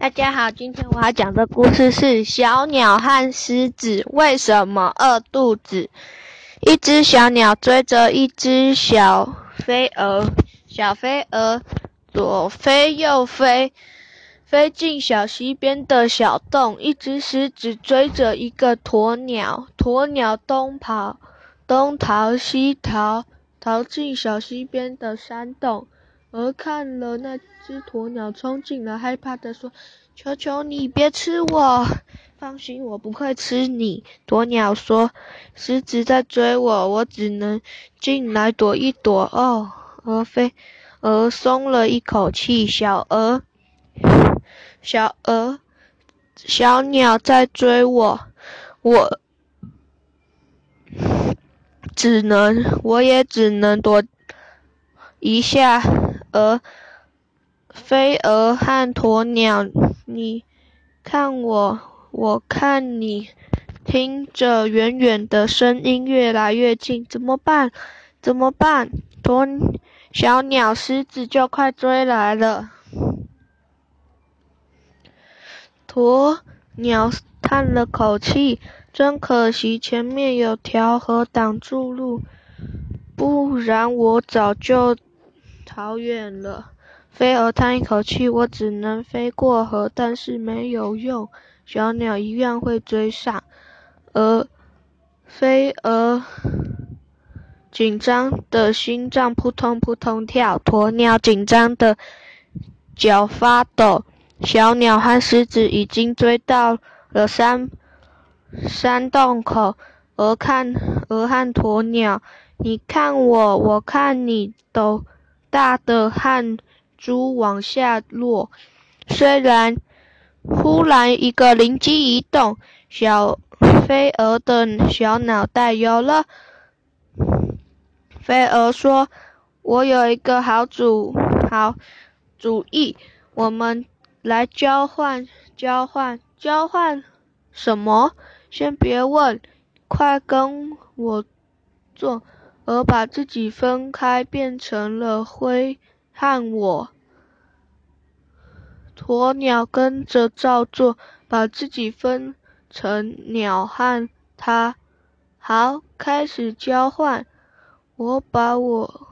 大家好，今天我要讲的故事是小鸟和狮子为什么饿肚子。一只小鸟追着一只小飞蛾，小飞蛾左飞右飞，飞进小溪边的小洞。一只狮子追着一个鸵鸟，鸵鸟东跑东逃西逃，逃进小溪边的山洞。而看了那只鸵鸟冲进来，害怕的说：“求求你别吃我，放心，我不会吃你。”鸵鸟说：“狮子在追我，我只能进来躲一躲。”哦，鹅飞鹅松了一口气。小鹅，小鹅，小鸟在追我，我只能，我也只能躲一下。鹅、飞蛾和鸵鸟，你看我，我看你，听着远远的声音越来越近，怎么办？怎么办？鸵小鸟、狮子就快追来了。鸵鸟叹了口气，真可惜，前面有条河挡住路，不然我早就。逃远了，飞蛾叹一口气：“我只能飞过河，但是没有用。小鸟一样会追上。”而飞蛾紧张的心脏扑通扑通跳，鸵鸟紧张的脚发抖。小鸟和狮子已经追到了山山洞口，鹅看鹅和鸵鸟，你看我，我看你，都。大的汗珠往下落，虽然忽然一个灵机一动，小飞蛾的小脑袋有了。飞蛾说：“我有一个好主好主意，我们来交换交换交换什么？先别问，快跟我做。”而把自己分开，变成了灰和我。鸵鸟跟着照做，把自己分成鸟和它。好，开始交换。我把我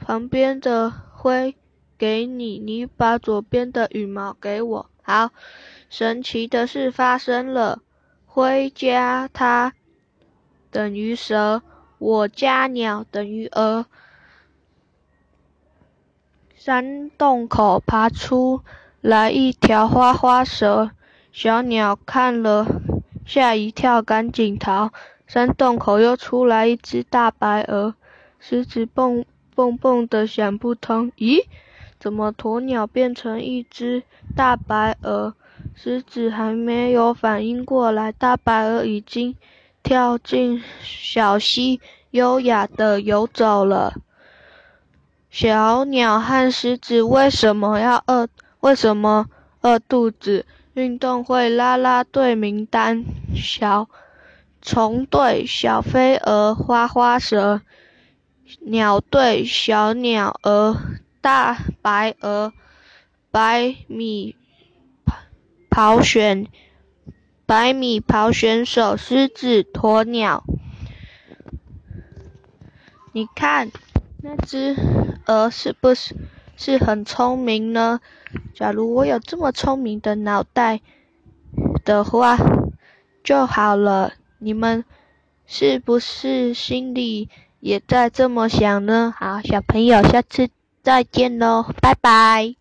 旁边的灰给你，你把左边的羽毛给我。好，神奇的事发生了，灰加它等于蛇。我家鸟等于鹅。山洞口爬出来一条花花蛇，小鸟看了吓一跳，赶紧逃。山洞口又出来一只大白鹅，狮子蹦蹦蹦的想不通，咦，怎么鸵鸟变成一只大白鹅？狮子还没有反应过来，大白鹅已经。跳进小溪，优雅的游走了。小鸟和狮子为什么要饿？为什么饿肚子？运动会啦啦队名单：小虫队小飞蛾、花花蛇；鸟队小鸟儿、大白鹅；白米跑选。百米跑选手，狮子、鸵鸟。你看，那只鹅是不是是很聪明呢？假如我有这么聪明的脑袋的话就好了。你们是不是心里也在这么想呢？好，小朋友，下次再见喽，拜拜。